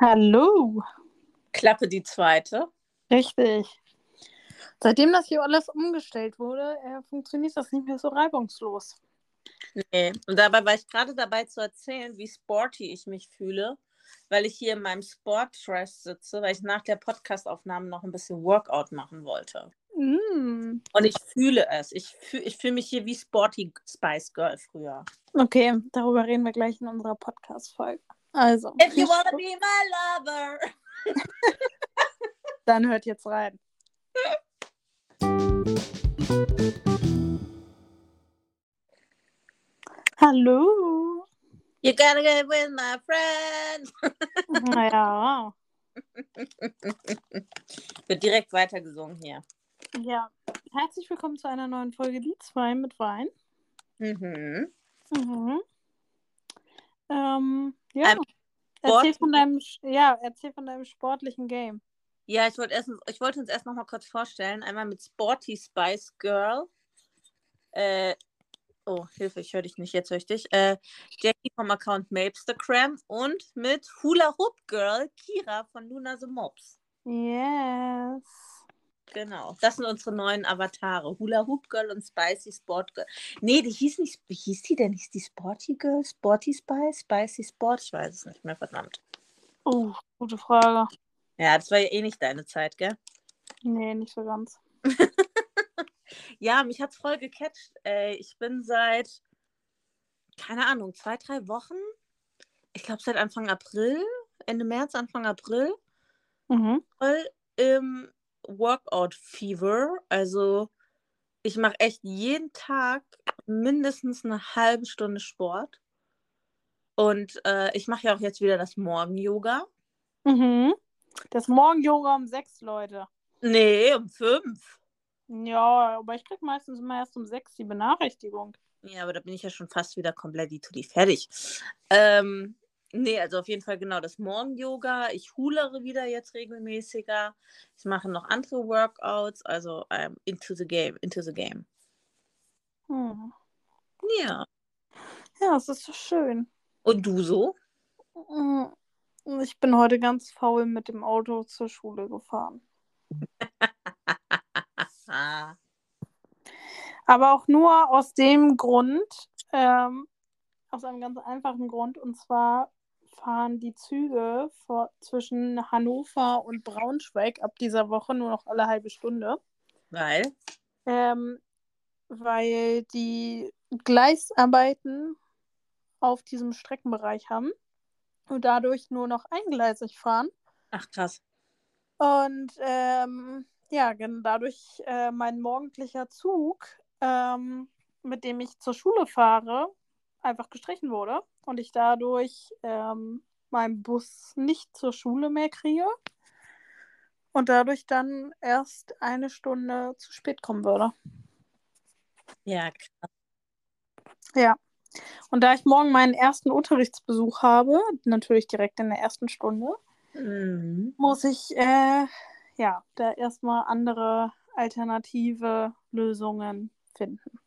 Hallo. Klappe die zweite. Richtig. Seitdem das hier alles umgestellt wurde, äh, funktioniert das nicht mehr so reibungslos. Nee, und dabei war ich gerade dabei zu erzählen, wie sporty ich mich fühle, weil ich hier in meinem Sport-Dress sitze, weil ich nach der Podcastaufnahme noch ein bisschen Workout machen wollte. Mm. Und ich fühle es. Ich fühle ich fühl mich hier wie Sporty Spice Girl früher. Okay, darüber reden wir gleich in unserer Podcast-Folge. Also, If you wanna be my lover. dann hört jetzt rein. Hallo. You gotta get with my friend. Naja, Wird direkt weitergesungen hier. ja. Herzlich willkommen zu einer neuen Folge Die zwei mit Wein. Mhm. Mhm. Ähm, ja. Ein Erzähl von deinem, ja, erzähl von deinem sportlichen Game. Ja, ich wollte wollte uns erst noch mal kurz vorstellen. Einmal mit Sporty Spice Girl. Äh, oh, Hilfe, ich höre dich nicht, jetzt höre ich dich. Äh, Jackie vom Account Mapstergram und mit Hula Hoop Girl Kira von Luna the Mops. Yes. Genau, das sind unsere neuen Avatare. Hula Hoop Girl und Spicy Sport Girl. Nee, die hieß nicht, wie hieß die denn? Hieß die Sporty Girl? Sporty Spice? Spicy Sport? Ich weiß es nicht mehr, verdammt. Oh, gute Frage. Ja, das war ja eh nicht deine Zeit, gell? Nee, nicht so ganz. Ja, mich hat's voll gecatcht. Ey, ich bin seit, keine Ahnung, zwei, drei Wochen. Ich glaube seit Anfang April, Ende März, Anfang April, Mhm. voll im Workout-Fever. Also ich mache echt jeden Tag mindestens eine halbe Stunde Sport. Und äh, ich mache ja auch jetzt wieder das Morgen-Yoga. Mhm. Das Morgen-Yoga um sechs, Leute. Nee, um fünf. Ja, aber ich krieg meistens immer erst um sechs die Benachrichtigung. Ja, aber da bin ich ja schon fast wieder komplett die fertig. Ähm, nee, also auf jeden Fall genau das Morgen-Yoga. Ich hulere wieder jetzt regelmäßiger. Ich mache noch andere Workouts, also ähm, into the game, into the game. Hm. Ja. Ja, es ist so schön. Und du so? Ich bin heute ganz faul mit dem Auto zur Schule gefahren. Ah, Aber auch nur aus dem Grund, ähm, aus einem ganz einfachen Grund, und zwar fahren die Züge vor, zwischen Hannover und Braunschweig ab dieser Woche nur noch alle halbe Stunde, weil? ähm, weil die Gleisarbeiten auf diesem Streckenbereich haben und dadurch nur noch eingleisig fahren. Ach krass. Und ähm, ja, dadurch äh, mein morgendlicher Zug, ähm, mit dem ich zur Schule fahre, einfach gestrichen wurde und ich dadurch ähm, meinen Bus nicht zur Schule mehr kriege und dadurch dann erst eine Stunde zu spät kommen würde. Ja, krass. Ja. Und da ich morgen meinen ersten Unterrichtsbesuch habe, natürlich direkt in der ersten Stunde, Mhm. muss ich äh, ja da erstmal andere alternative Lösungen finden.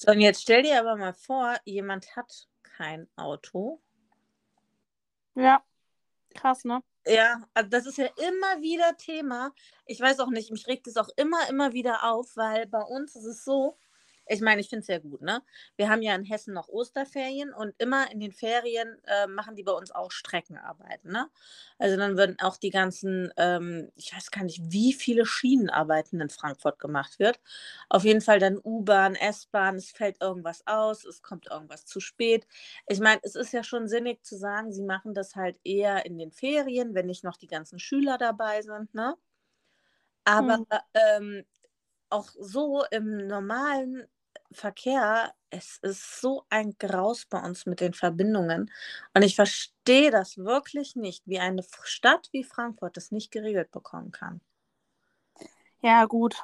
So, und jetzt stell dir aber mal vor, jemand hat kein Auto. Ja, krass, ne? Ja, also das ist ja immer wieder Thema. Ich weiß auch nicht, mich regt es auch immer, immer wieder auf, weil bei uns ist es so, ich meine, ich finde es ja gut, ne? Wir haben ja in Hessen noch Osterferien und immer in den Ferien äh, machen die bei uns auch Streckenarbeiten, ne? Also dann würden auch die ganzen, ähm, ich weiß gar nicht, wie viele Schienenarbeiten in Frankfurt gemacht wird. Auf jeden Fall dann U-Bahn, S-Bahn, es fällt irgendwas aus, es kommt irgendwas zu spät. Ich meine, es ist ja schon sinnig zu sagen, sie machen das halt eher in den Ferien, wenn nicht noch die ganzen Schüler dabei sind, ne? Aber Hm. ähm, auch so im normalen Verkehr, es ist so ein Graus bei uns mit den Verbindungen. Und ich verstehe das wirklich nicht, wie eine Stadt wie Frankfurt das nicht geregelt bekommen kann. Ja, gut.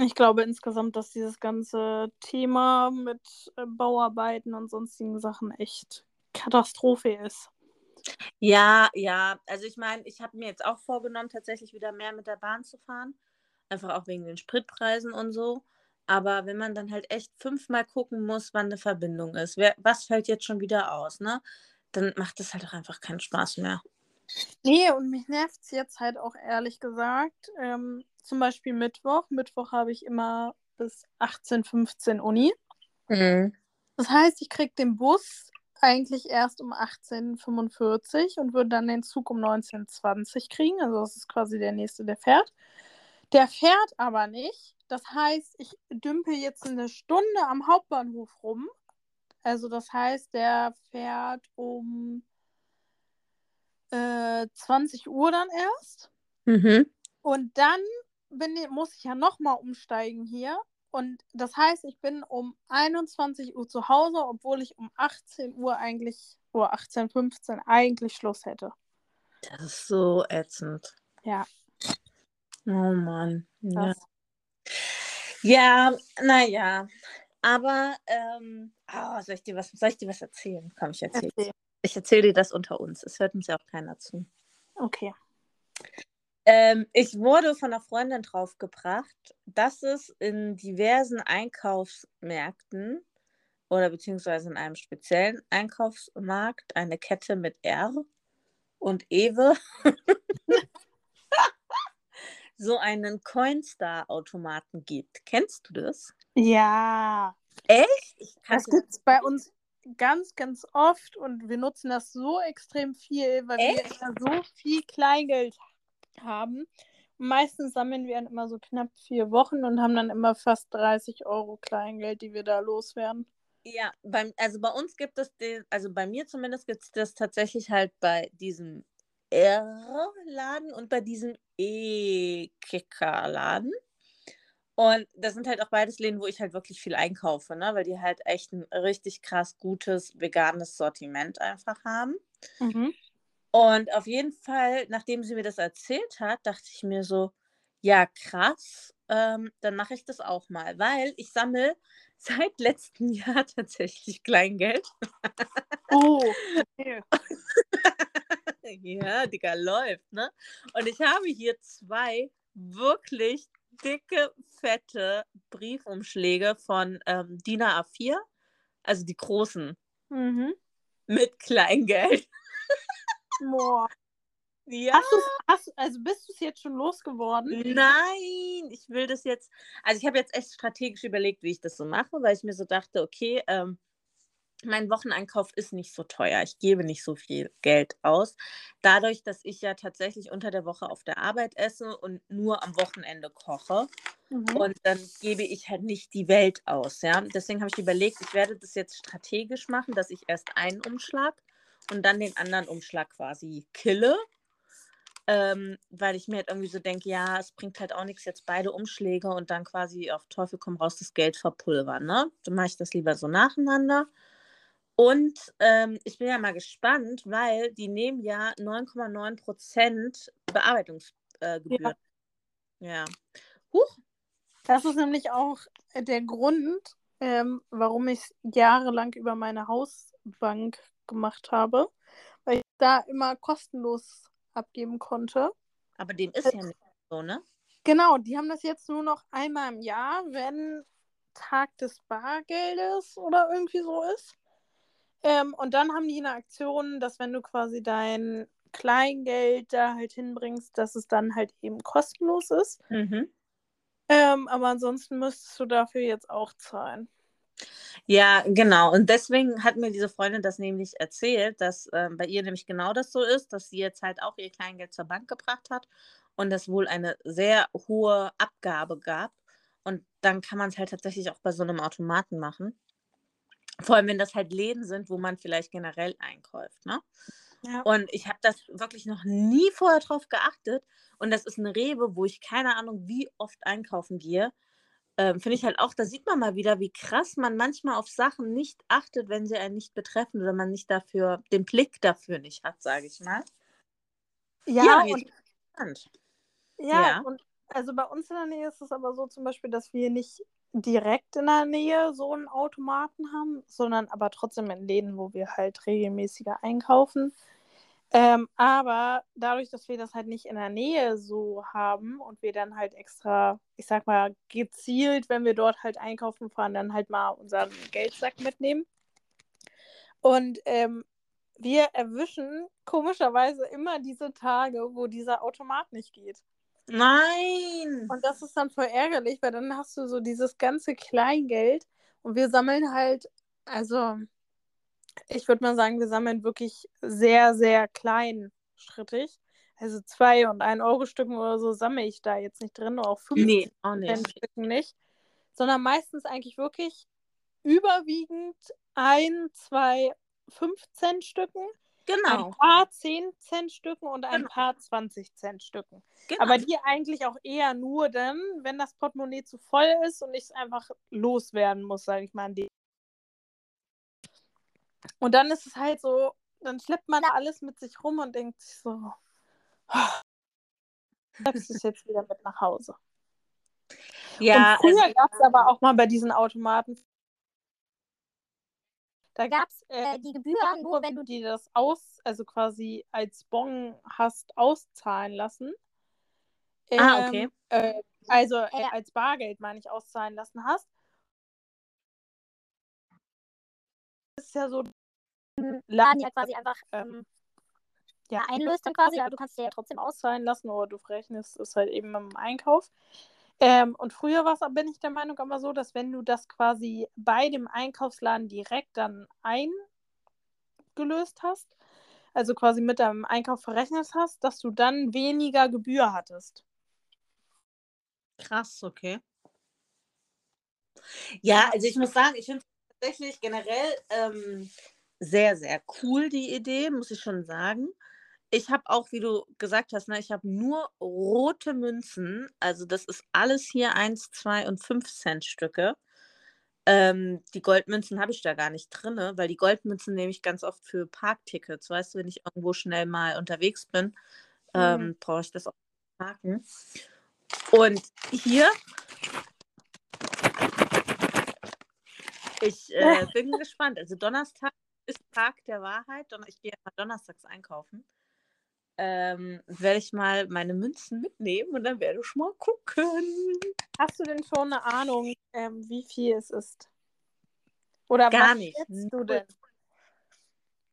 Ich glaube insgesamt, dass dieses ganze Thema mit äh, Bauarbeiten und sonstigen Sachen echt Katastrophe ist. Ja, ja, also ich meine, ich habe mir jetzt auch vorgenommen, tatsächlich wieder mehr mit der Bahn zu fahren. Einfach auch wegen den Spritpreisen und so. Aber wenn man dann halt echt fünfmal gucken muss, wann eine Verbindung ist, wer, was fällt jetzt schon wieder aus, ne? Dann macht es halt auch einfach keinen Spaß mehr. Nee, und mich nervt es jetzt halt auch ehrlich gesagt. Ähm, zum Beispiel Mittwoch. Mittwoch habe ich immer bis 18, 15 Uni. Mhm. Das heißt, ich kriege den Bus eigentlich erst um 18.45 und würde dann den Zug um 19.20 kriegen. Also das ist quasi der nächste, der fährt. Der fährt aber nicht. Das heißt, ich dümpel jetzt eine Stunde am Hauptbahnhof rum. Also das heißt, der fährt um äh, 20 Uhr dann erst. Mhm. Und dann bin, muss ich ja nochmal umsteigen hier. Und das heißt, ich bin um 21 Uhr zu Hause, obwohl ich um 18 Uhr eigentlich, oder 18, 15 eigentlich Schluss hätte. Das ist so ätzend. Ja. Oh Mann. Das. ja naja. Aber, ähm, oh, soll, ich dir was, soll ich dir was erzählen? Komm, ich erzähle. Erzähl. Ich erzähle dir das unter uns. Es hört uns ja auch keiner zu. Okay. Ähm, ich wurde von einer Freundin draufgebracht, dass es in diversen Einkaufsmärkten oder beziehungsweise in einem speziellen Einkaufsmarkt eine Kette mit R und Ewe so einen Coinstar-Automaten gibt. Kennst du das? Ja. Echt? Das gibt es bei uns ganz, ganz oft und wir nutzen das so extrem viel, weil wir Echt? ja so viel Kleingeld haben. Meistens sammeln wir dann immer so knapp vier Wochen und haben dann immer fast 30 Euro Kleingeld, die wir da loswerden. Ja, beim, also bei uns gibt es den, also bei mir zumindest gibt es das tatsächlich halt bei diesem R-Laden und bei diesem E-Kicker-Laden. Und das sind halt auch beides Läden, wo ich halt wirklich viel einkaufe, ne? weil die halt echt ein richtig krass gutes veganes Sortiment einfach haben. Mhm. Und auf jeden Fall, nachdem sie mir das erzählt hat, dachte ich mir so, ja, krass, ähm, dann mache ich das auch mal, weil ich sammle seit letztem Jahr tatsächlich Kleingeld. Oh, okay. ja, Digga, läuft, ne? Und ich habe hier zwei wirklich dicke, fette Briefumschläge von ähm, DIN A4, also die großen, Mhm. mit Kleingeld. Boah. Ja. Hast du's, hast, also bist du es jetzt schon losgeworden? Nein, ich will das jetzt. Also ich habe jetzt echt strategisch überlegt, wie ich das so mache, weil ich mir so dachte, okay, ähm, mein Wocheneinkauf ist nicht so teuer. Ich gebe nicht so viel Geld aus. Dadurch, dass ich ja tatsächlich unter der Woche auf der Arbeit esse und nur am Wochenende koche. Mhm. Und dann gebe ich halt nicht die Welt aus, ja. Deswegen habe ich überlegt, ich werde das jetzt strategisch machen, dass ich erst einen Umschlag und dann den anderen Umschlag quasi kille. Ähm, weil ich mir halt irgendwie so denke, ja, es bringt halt auch nichts, jetzt beide Umschläge und dann quasi auf Teufel komm raus das Geld verpulvern, ne? Dann mache ich das lieber so nacheinander. Und ähm, ich bin ja mal gespannt, weil die nehmen ja 9,9% Bearbeitungsgebühren. ja. Huch, Das ist nämlich auch äh, der Grund, ähm, warum ich es jahrelang über meine Hausbank gemacht habe, weil ich da immer kostenlos abgeben konnte. aber dem ist ja nicht so, ne? Genau, die haben das jetzt nur noch einmal im Jahr, wenn Tag des Bargeldes oder irgendwie so ist. Ähm, und dann haben die eine Aktion, dass wenn du quasi dein Kleingeld da halt hinbringst, dass es dann halt eben kostenlos ist. Mhm. Ähm, aber ansonsten müsstest du dafür jetzt auch zahlen. Ja, genau. Und deswegen hat mir diese Freundin das nämlich erzählt, dass ähm, bei ihr nämlich genau das so ist, dass sie jetzt halt auch ihr Kleingeld zur Bank gebracht hat und es wohl eine sehr hohe Abgabe gab. Und dann kann man es halt tatsächlich auch bei so einem Automaten machen. Vor allem, wenn das halt Läden sind, wo man vielleicht generell einkauft, ne? Ja. Und ich habe das wirklich noch nie vorher drauf geachtet. Und das ist eine Rewe, wo ich keine Ahnung, wie oft einkaufen gehe. Ähm, Finde ich halt auch, da sieht man mal wieder, wie krass man manchmal auf Sachen nicht achtet, wenn sie einen nicht betreffen oder man nicht dafür, den Blick dafür nicht hat, sage ich mal. Ja, Ja, und, ja, Ja. und also bei uns in der Nähe ist es aber so zum Beispiel, dass wir nicht direkt in der Nähe so einen Automaten haben, sondern aber trotzdem in Läden, wo wir halt regelmäßiger einkaufen. Ähm, aber dadurch, dass wir das halt nicht in der Nähe so haben und wir dann halt extra, ich sag mal, gezielt, wenn wir dort halt einkaufen fahren, dann halt mal unseren Geldsack mitnehmen. Und ähm, wir erwischen komischerweise immer diese Tage, wo dieser Automat nicht geht. Nein! Und das ist dann voll ärgerlich, weil dann hast du so dieses ganze Kleingeld und wir sammeln halt, also ich würde mal sagen, wir sammeln wirklich sehr, sehr kleinschrittig. Also zwei und ein Euro Stücken oder so sammle ich da jetzt nicht drin, auch fünf nee, auch nicht. Stücken nicht, sondern meistens eigentlich wirklich überwiegend ein, zwei, fünf Cent Stücken, Genau. ein paar 10 Cent Stücken und ein Genau. paar 20 Cent Stücken. genau. Aber die eigentlich auch eher nur dann, wenn das Portemonnaie zu voll ist und ich es einfach loswerden muss, sage ich mal. An die. Und dann ist es halt so, dann schleppt man alles mit sich rum und denkt sich so, schleppst es jetzt wieder mit nach Hause. ja, und früher also, gab es aber auch mal bei diesen Automaten, da gab es äh, äh, die Gebühren nur, wenn du dir das aus, also quasi als Bon hast auszahlen lassen. Ah, okay. Ähm, äh, also äh, als Bargeld, meine ich, auszahlen lassen hast. Das ist ja so, Laden ja quasi einfach ähm, ja, einlöst dann quasi, aber du kannst dir ja trotzdem aus. auszahlen lassen oder du verrechnest es halt eben im Einkauf. Ähm, und früher war es, bin ich der Meinung, immer so, dass wenn du das quasi bei dem Einkaufsladen direkt dann eingelöst hast, also quasi mit deinem Einkauf verrechnet hast, dass du dann weniger Gebühr hattest. krass, okay. Ja, also ich muss sagen, ich finde tatsächlich generell ähm, sehr, sehr cool die Idee, muss ich schon sagen. Ich habe auch, wie du gesagt hast, ne, ich habe nur rote Münzen. Also das ist alles hier 1, 2 und 5 Cent Stücke. Ähm, die Goldmünzen habe ich da gar nicht drin, weil die Goldmünzen nehme ich ganz oft für Parktickets. Weißt du, wenn ich irgendwo schnell mal unterwegs bin, ähm, Mhm. brauche ich das auch parken. Und hier, ich äh, bin gespannt. Also Donnerstag ist Tag der Wahrheit. Ich gehe immer donnerstags einkaufen. Ähm, werde ich mal meine Münzen mitnehmen und dann werde ich mal gucken. Hast du denn schon eine Ahnung, ähm, wie viel es ist? Oder Gar nicht. du denn?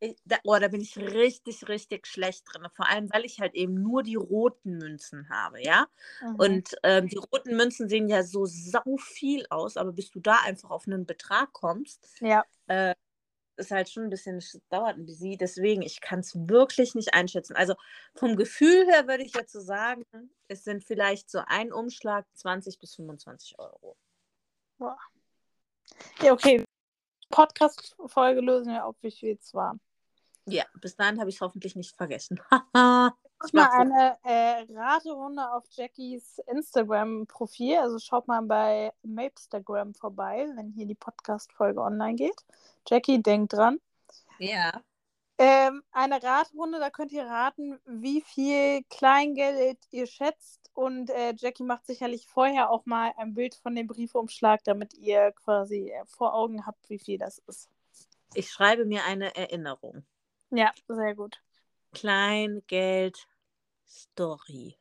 Ich, da, oh, da bin ich richtig, richtig schlecht drin. Vor allem, weil ich halt eben nur die roten Münzen habe, ja. Mhm. Und ähm, die roten Münzen sehen ja so sau viel aus, aber bis du da einfach auf einen Betrag kommst, ja, äh, ist halt schon ein bisschen, es dauert ein bisschen. Deswegen, ich kann es wirklich nicht einschätzen. Also vom Gefühl her würde ich jetzt so sagen, es sind vielleicht so ein Umschlag 20 bis 25 Euro. ja, okay. Podcast-Folge lösen wir auf, wie viel es waren. Ja, bis dahin habe ich es hoffentlich nicht vergessen. Ich mal eine äh, Raterunde auf Jackies Instagram-Profil. Also schaut mal bei Mapstagram vorbei, wenn hier die Podcast-Folge online geht. Jackie, denkt dran. ja. Ähm, eine Raterunde, da könnt ihr raten, wie viel Kleingeld ihr schätzt. Und äh, Jackie macht sicherlich vorher auch mal ein Bild von dem Briefumschlag, damit ihr quasi äh, vor Augen habt, wie viel das ist. Ich schreibe mir eine Erinnerung. Ja, sehr gut. Kleingeld Story.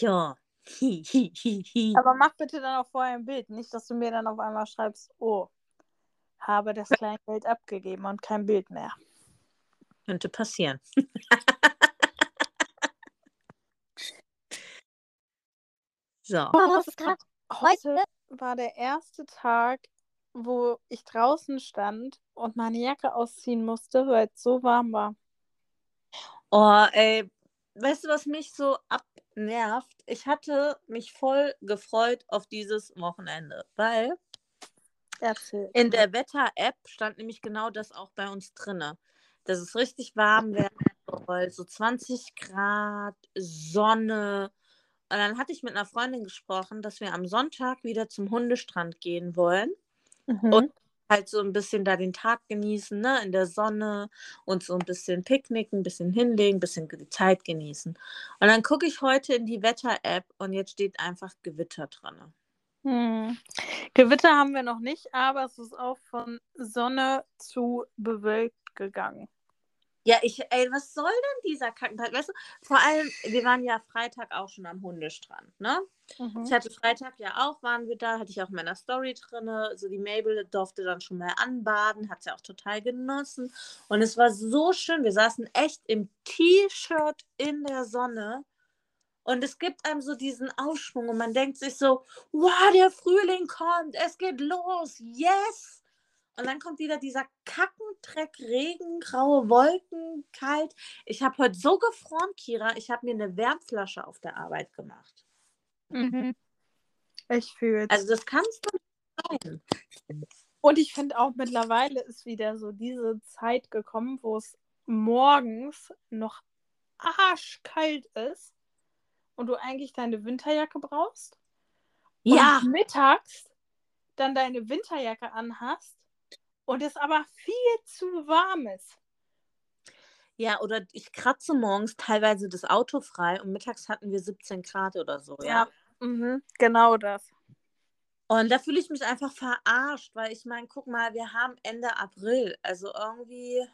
Ja. Aber mach bitte dann auch vorher ein Bild. Nicht, dass du mir dann auf einmal schreibst, oh, habe das Kleingeld abgegeben und kein Bild mehr. Könnte passieren. so. Heute war der erste Tag, wo ich draußen stand und meine Jacke ausziehen musste, weil es so warm war. Oh, ey, weißt du, was mich so abnervt? Ich hatte mich voll gefreut auf dieses Wochenende, weil Erzähl. in der Wetter-App stand nämlich genau das auch bei uns drinne. Dass es richtig warm werden soll, so 20 Grad, Sonne. Und dann hatte ich mit einer Freundin gesprochen, dass wir am Sonntag wieder zum Hundestrand gehen wollen. Mhm. Und- Halt so ein bisschen da den Tag genießen, ne, in der Sonne und so ein bisschen picknicken, ein bisschen hinlegen, ein bisschen die Zeit genießen. Und dann gucke ich heute in die Wetter-App und jetzt steht einfach Gewitter drin. Hm. Gewitter haben wir noch nicht, aber es ist auch von Sonne zu bewölkt gegangen. Ja, ich, ey, was soll denn dieser Kackentag? Weißt du, vor allem, wir waren ja Freitag auch schon am Hundestrand, ne? Mhm. Ich hatte Freitag ja auch, waren wir da, hatte ich auch in meiner Story drin. So die Mabel durfte dann schon mal anbaden, hat sie auch total genossen. Und es war so schön. Wir saßen echt im T-Shirt in der Sonne. Und es gibt einem so diesen Aufschwung und man denkt sich so, wow, der Frühling kommt, es geht los, yes! Und dann kommt wieder dieser Kackendreck, Regen, graue Wolken, kalt. Ich habe heute so gefroren, Kira, ich habe mir eine Wärmflasche auf der Arbeit gemacht. Mhm. Ich fühle Also das kannst du nicht sein. Und ich finde auch mittlerweile ist wieder so diese Zeit gekommen, wo es morgens noch arschkalt ist und du eigentlich deine Winterjacke brauchst. Ja, Und mittags dann deine Winterjacke anhast und es aber viel zu warm ist. ja, oder ich kratze morgens teilweise das Auto frei und mittags hatten wir 17 Grad oder so, ja. Mhm, genau das. Und da fühle ich mich einfach verarscht, weil ich meine, guck mal, wir haben Ende April. Also irgendwie.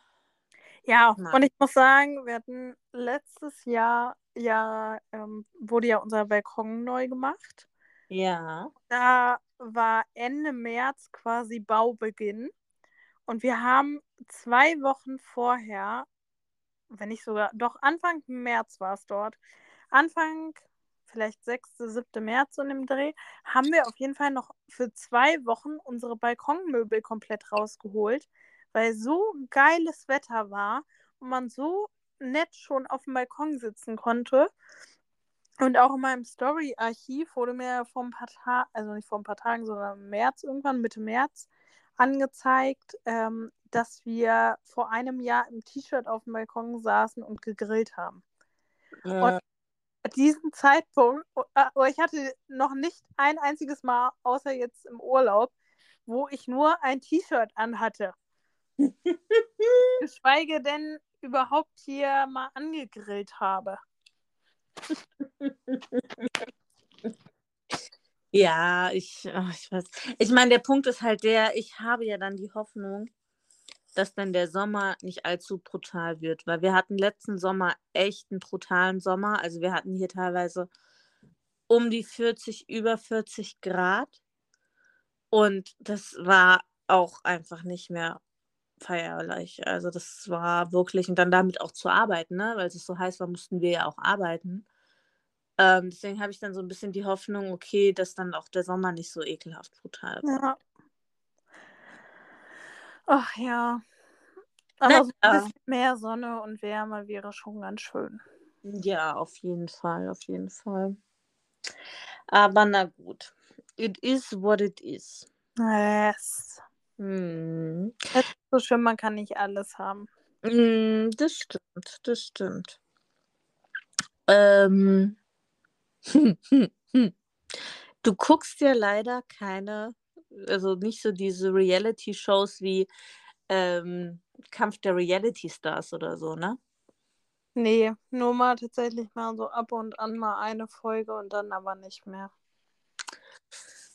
Ja, Nein. und ich muss sagen, wir hatten letztes Jahr ja, ähm, wurde ja unser Balkon neu gemacht. Ja. Da war Ende März quasi Baubeginn. Und wir haben zwei Wochen vorher, wenn nicht sogar, doch Anfang März war es dort, Anfang vielleicht 6., 7. März in dem Dreh, haben wir auf jeden Fall noch für zwei Wochen unsere Balkonmöbel komplett rausgeholt, weil so geiles Wetter war und man so nett schon auf dem Balkon sitzen konnte. Und auch in meinem Story-Archiv wurde mir vor ein paar Tagen, also nicht vor ein paar Tagen, sondern im März, irgendwann Mitte März, angezeigt, ähm, dass wir vor einem Jahr im T-Shirt auf dem Balkon saßen und gegrillt haben. Äh, Diesen Zeitpunkt, äh, ich hatte noch nicht ein einziges Mal, außer jetzt im Urlaub, wo ich nur ein T-Shirt anhatte. Geschweige denn überhaupt hier mal angegrillt habe. ja, ich, ach, ich weiß. Ich meine, der Punkt ist halt der, ich habe ja dann die Hoffnung, dass dann der Sommer nicht allzu brutal wird, weil wir hatten letzten Sommer echt einen brutalen Sommer. Also wir hatten hier teilweise um die 40, über 40 Grad. Und das war auch einfach nicht mehr feierlich. Also das war wirklich, und dann damit auch zu arbeiten, ne? weil es so heiß war, mussten wir ja auch arbeiten. Ähm, deswegen habe ich dann so ein bisschen die Hoffnung, okay, dass dann auch der Sommer nicht so ekelhaft brutal wird. Ja. Ach ja. Aber so ein bisschen mehr Sonne und Wärme wäre schon ganz schön. Ja, auf jeden Fall, auf jeden Fall. Aber na gut. It is what it is. Yes. Hm. Es ist so schön, man kann nicht alles haben. Mm, das stimmt, das stimmt. Ähm. Du guckst ja leider keine, also nicht so diese Reality-Shows wie ähm, Kampf der Reality-Stars oder so, ne? Nee, nur mal tatsächlich mal so ab und an mal eine Folge und dann aber nicht mehr.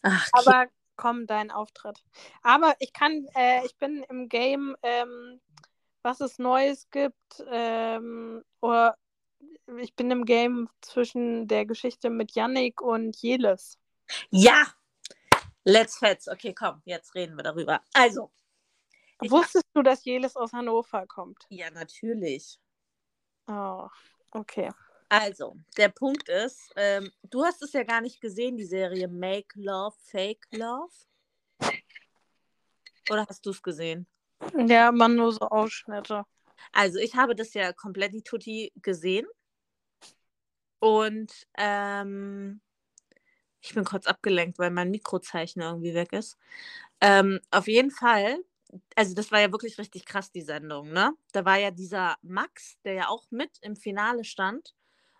Ach, Aber komm, dein Auftritt. Aber ich kann, äh, ich bin im Game, ähm, was es Neues gibt, ähm, oder ich bin im Game zwischen der Geschichte mit Yannick und Jelis. ja! Let's fetz. Okay, komm, jetzt reden wir darüber. Also, Wusstest du, dass Jelis aus Hannover kommt? ja, natürlich. Oh, okay. Also, der Punkt ist, ähm, du hast es ja gar nicht gesehen, die Serie Make Love, Fake Love. Oder hast du es gesehen? Ja, man nur so Ausschnitte. Also, ich habe das ja komplett die Tutti gesehen. Und ähm, ich bin kurz abgelenkt, weil mein Mikrozeichen irgendwie weg ist. Ähm, auf jeden Fall, also das war ja wirklich richtig krass, die Sendung, ne? Da war ja dieser Max, der ja auch mit im Finale stand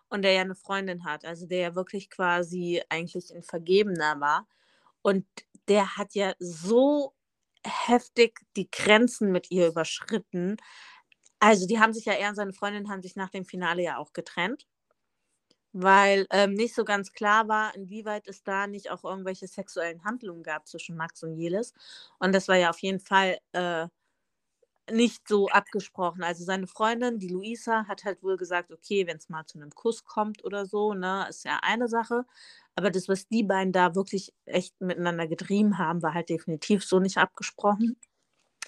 und der ja eine Freundin hat, also der ja wirklich quasi eigentlich ein Vergebener war. Und der hat ja so heftig die Grenzen mit ihr überschritten. Also die haben sich ja, er und seine Freundin haben sich nach dem Finale ja auch getrennt, weil ähm, nicht so ganz klar war, inwieweit es da nicht auch irgendwelche sexuellen Handlungen gab zwischen Max und Jelis. Und das war ja auf jeden Fall äh, nicht so abgesprochen. Also seine Freundin, die Luisa, hat halt wohl gesagt, okay, wenn es mal zu einem Kuss kommt oder so, ne, ist ja eine Sache. Aber das, was die beiden da wirklich echt miteinander getrieben haben, war halt definitiv so nicht abgesprochen.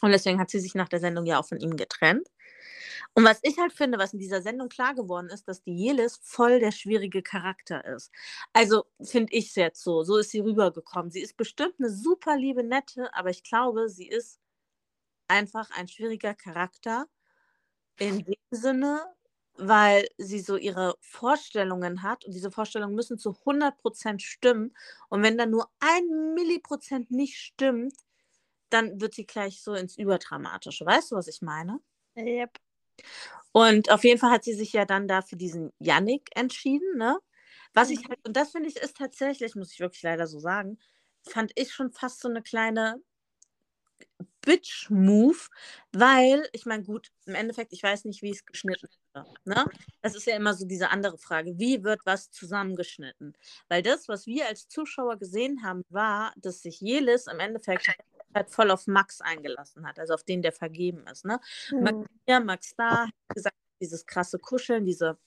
Und deswegen hat sie sich nach der Sendung ja auch von ihm getrennt. Und was ich halt finde, was in dieser Sendung klar geworden ist, dass die Jelis voll der schwierige Charakter ist. Also finde ich es jetzt so. So ist sie rübergekommen. Sie ist bestimmt eine super liebe, nette, aber ich glaube, sie ist einfach ein schwieriger Charakter. In dem Sinne, weil sie so ihre Vorstellungen hat und diese Vorstellungen müssen zu 100% stimmen. Und wenn dann nur ein Milliprozent nicht stimmt, dann wird sie gleich so ins Überdramatische. Weißt du, was ich meine? Yep. Und auf jeden Fall hat sie sich ja dann da für diesen Yannick entschieden, ne? Was ich Mhm. halt, und das finde ich ist tatsächlich, muss ich wirklich leider so sagen, fand ich schon fast so eine kleine Bitch-Move, weil, ich meine, gut, im Endeffekt, ich weiß nicht, wie es geschnitten wird. Ne? Das ist ja immer so diese andere Frage. Wie wird was zusammengeschnitten? Weil das, was wir als Zuschauer gesehen haben, war, dass sich Jelis im Endeffekt halt voll auf Max eingelassen hat, also auf den, der vergeben ist. Ne? Max Mhm. hier, Max da, hat gesagt, dieses krasse Kuscheln, diese,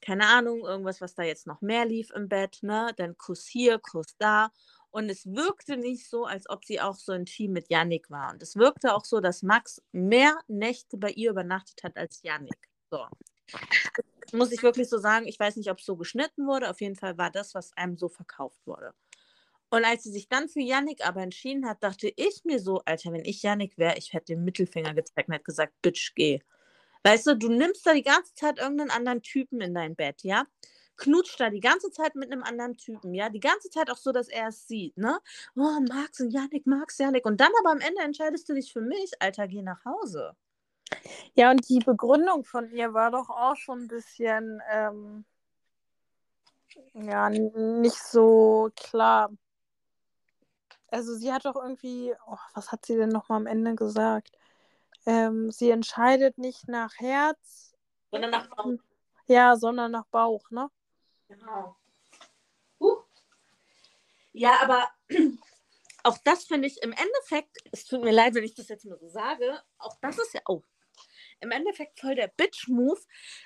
keine Ahnung, irgendwas, was da jetzt noch mehr lief im Bett, ne? Dann Kuss hier, Kuss da. Und es wirkte nicht so, als ob sie auch so intim mit Yannick war. Und es wirkte auch so, dass Max mehr Nächte bei ihr übernachtet hat als Yannick. So. Das muss ich wirklich so sagen. Ich weiß nicht, ob es so geschnitten wurde. Auf jeden Fall war das, was einem so verkauft wurde. Und als sie sich dann für Yannick aber entschieden hat, dachte ich mir so, Alter, wenn ich Yannick wäre, ich hätte den Mittelfinger gezeigt und hätte gesagt, Bitch, geh. Weißt du, du nimmst da die ganze Zeit irgendeinen anderen Typen in dein Bett, ja? Knutscht da die ganze Zeit mit einem anderen Typen, ja? Die ganze Zeit auch so, dass er es sieht, ne? Oh, Max und Yannick, Max, Yannick. Und dann aber am Ende entscheidest du dich für mich, Alter, geh nach Hause. Ja, und die Begründung von ihr war doch auch so ein bisschen, ähm, ja, nicht so klar. Also sie hat doch irgendwie, oh, was hat sie denn nochmal am Ende gesagt? Ähm, sie entscheidet nicht nach Herz, Sondern nach Hause. ja, sondern nach Bauch, ne? Genau. Huh. Ja, aber auch das finde ich im Endeffekt, es tut mir leid, wenn ich das jetzt mal so sage, auch das ist ja auch im Endeffekt voll der Bitch-Move,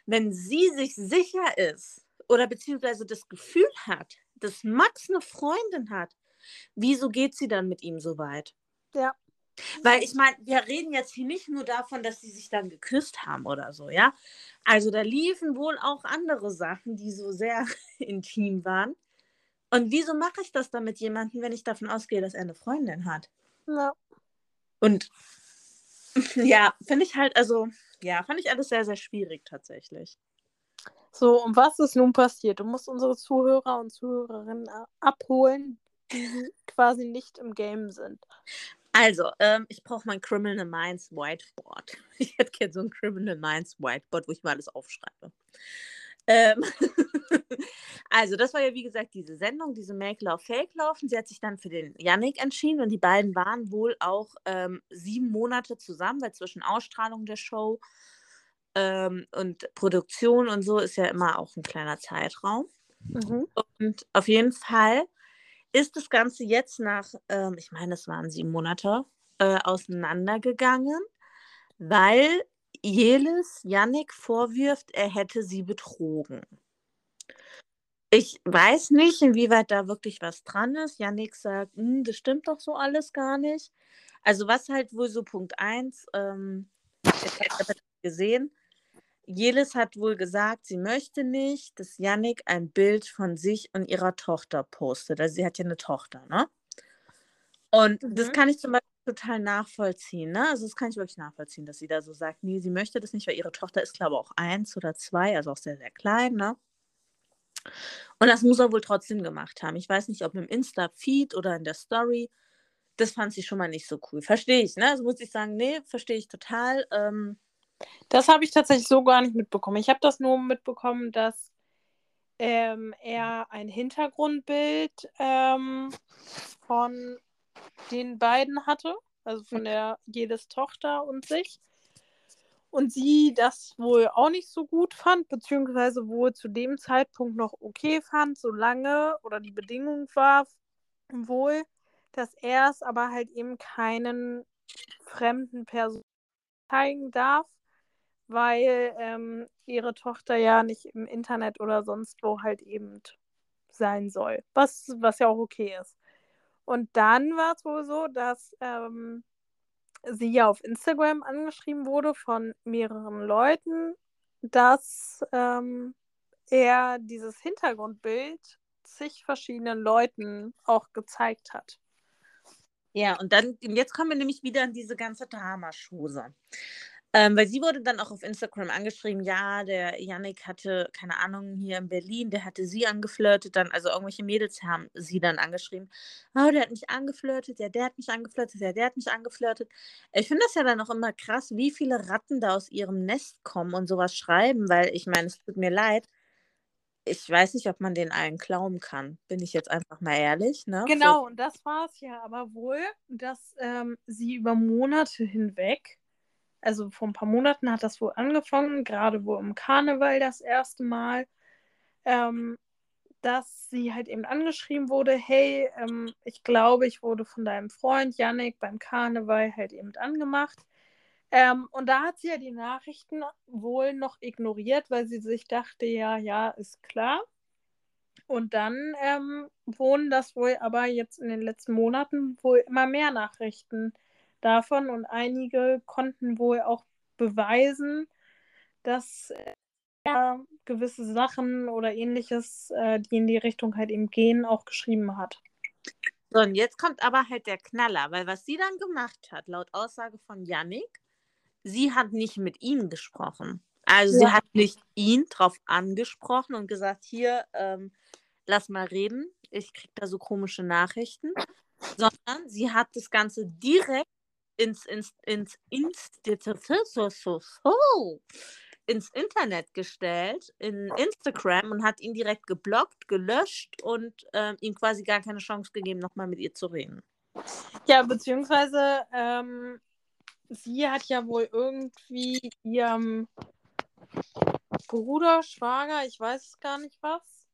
wenn sie sich sicher ist oder beziehungsweise das Gefühl hat, dass Max eine Freundin hat. Wieso geht sie dann mit ihm so weit? Ja. Weil ich meine, wir reden jetzt hier nicht nur davon, dass sie sich dann geküsst haben oder so, ja. Also da liefen wohl auch andere Sachen, die so sehr intim waren. Und wieso mache ich das dann mit jemandem, wenn ich davon ausgehe, dass er eine Freundin hat? Ja. Und ja, finde ich halt, also, ja, fand ich alles sehr, sehr schwierig tatsächlich. So, und was ist nun passiert? Du musst unsere Zuhörer und Zuhörerinnen abholen, die quasi nicht im Game sind. Also, ähm, ich brauche mein Criminal Minds Whiteboard. Ich hätte gerne so ein Criminal Minds Whiteboard, wo ich mal alles aufschreibe. Ähm, also, das war ja wie gesagt diese Sendung, diese Make Love Fake Laufen. Sie hat sich dann für den Yannick entschieden und die beiden waren wohl auch ähm, sieben Monate zusammen, weil zwischen Ausstrahlung der Show ähm, und Produktion und so ist ja immer auch ein kleiner Zeitraum. Mhm. Und auf jeden Fall ist das Ganze jetzt nach, ähm, ich meine, es waren sieben Monate, äh, auseinandergegangen, weil Jelis Yannick vorwirft, er hätte sie betrogen. Ich weiß nicht, inwieweit da wirklich was dran ist. Yannick sagt, "Hm, das stimmt doch so alles gar nicht. Also was halt wohl so Punkt 1, ähm, ich habe gesehen, Jelis hat wohl gesagt, sie möchte nicht, dass Yannick ein Bild von sich und ihrer Tochter postet. Also sie hat ja eine Tochter, ne? Und das Mhm. kann ich zum Beispiel total nachvollziehen, ne? Also das kann ich wirklich nachvollziehen, dass sie da so sagt, nee, sie möchte das nicht, weil ihre Tochter ist, glaube ich, auch eins oder zwei, also auch sehr, sehr klein, ne? Und das muss er wohl trotzdem gemacht haben. Ich weiß nicht, ob im Insta-Feed oder in der Story. Das fand sie schon mal nicht so cool. Verstehe ich, ne? Also muss ich sagen, nee, verstehe ich total. Ähm, Das habe ich tatsächlich so gar nicht mitbekommen. Ich habe das nur mitbekommen, dass ähm, er ein Hintergrundbild ähm, von den beiden hatte, also von der jedes Tochter und sich. Und sie das wohl auch nicht so gut fand, beziehungsweise wohl zu dem Zeitpunkt noch okay fand, solange oder die Bedingung war wohl, dass er es aber halt eben keinen fremden Personen zeigen darf, weil ähm, ihre Tochter ja nicht im Internet oder sonst wo halt eben sein soll. Was, was ja auch okay ist. Und dann war es wohl so, dass ähm, sie ja auf Instagram angeschrieben wurde von mehreren Leuten, dass ähm, er dieses Hintergrundbild zig verschiedenen Leuten auch gezeigt hat. Ja, und dann, jetzt kommen wir nämlich wieder an diese ganze Dramaschose. Ähm, weil sie wurde dann auch auf Instagram angeschrieben, ja, der Yannick hatte, keine Ahnung, hier in Berlin, der hatte sie angeflirtet, dann, also irgendwelche Mädels haben sie dann angeschrieben, oh, der hat mich angeflirtet, ja, der hat mich angeflirtet, ja, der hat mich angeflirtet. Ich finde das ja dann auch immer krass, wie viele Ratten da aus ihrem Nest kommen und sowas schreiben, weil ich meine, es tut mir leid, ich weiß nicht, ob man den allen glauben kann. Bin ich jetzt einfach mal ehrlich. Ne? Genau, so. und das war es ja aber wohl, dass ähm, sie über Monate hinweg also vor ein paar Monaten hat das wohl angefangen, gerade wo im Karneval das erste Mal, ähm, dass sie halt eben angeschrieben wurde, hey, ähm, ich glaube, ich wurde von deinem Freund Yannick beim Karneval halt eben angemacht. Ähm, und da hat sie ja die Nachrichten wohl noch ignoriert, weil sie sich dachte, ja, ja, ist klar. Und dann ähm, wurden das wohl aber jetzt in den letzten Monaten wohl immer mehr Nachrichten davon und einige konnten wohl auch beweisen, dass er gewisse Sachen oder ähnliches, äh, die in die Richtung halt eben gehen, auch geschrieben hat. So, und jetzt kommt aber halt der Knaller, weil was sie dann gemacht hat, laut Aussage von Yannick, sie hat nicht mit ihm gesprochen. Also ja. sie hat nicht ihn drauf angesprochen und gesagt, hier, ähm, lass mal reden, ich krieg da so komische Nachrichten, sondern sie hat das Ganze direkt ins, ins, ins, ins, ins Internet gestellt, in Instagram und hat ihn direkt geblockt, gelöscht und äh, ihm quasi gar keine Chance gegeben, nochmal mit ihr zu reden. Ja, beziehungsweise ähm, sie hat ja wohl irgendwie ihrem Bruder, Schwager, ich weiß es gar nicht was.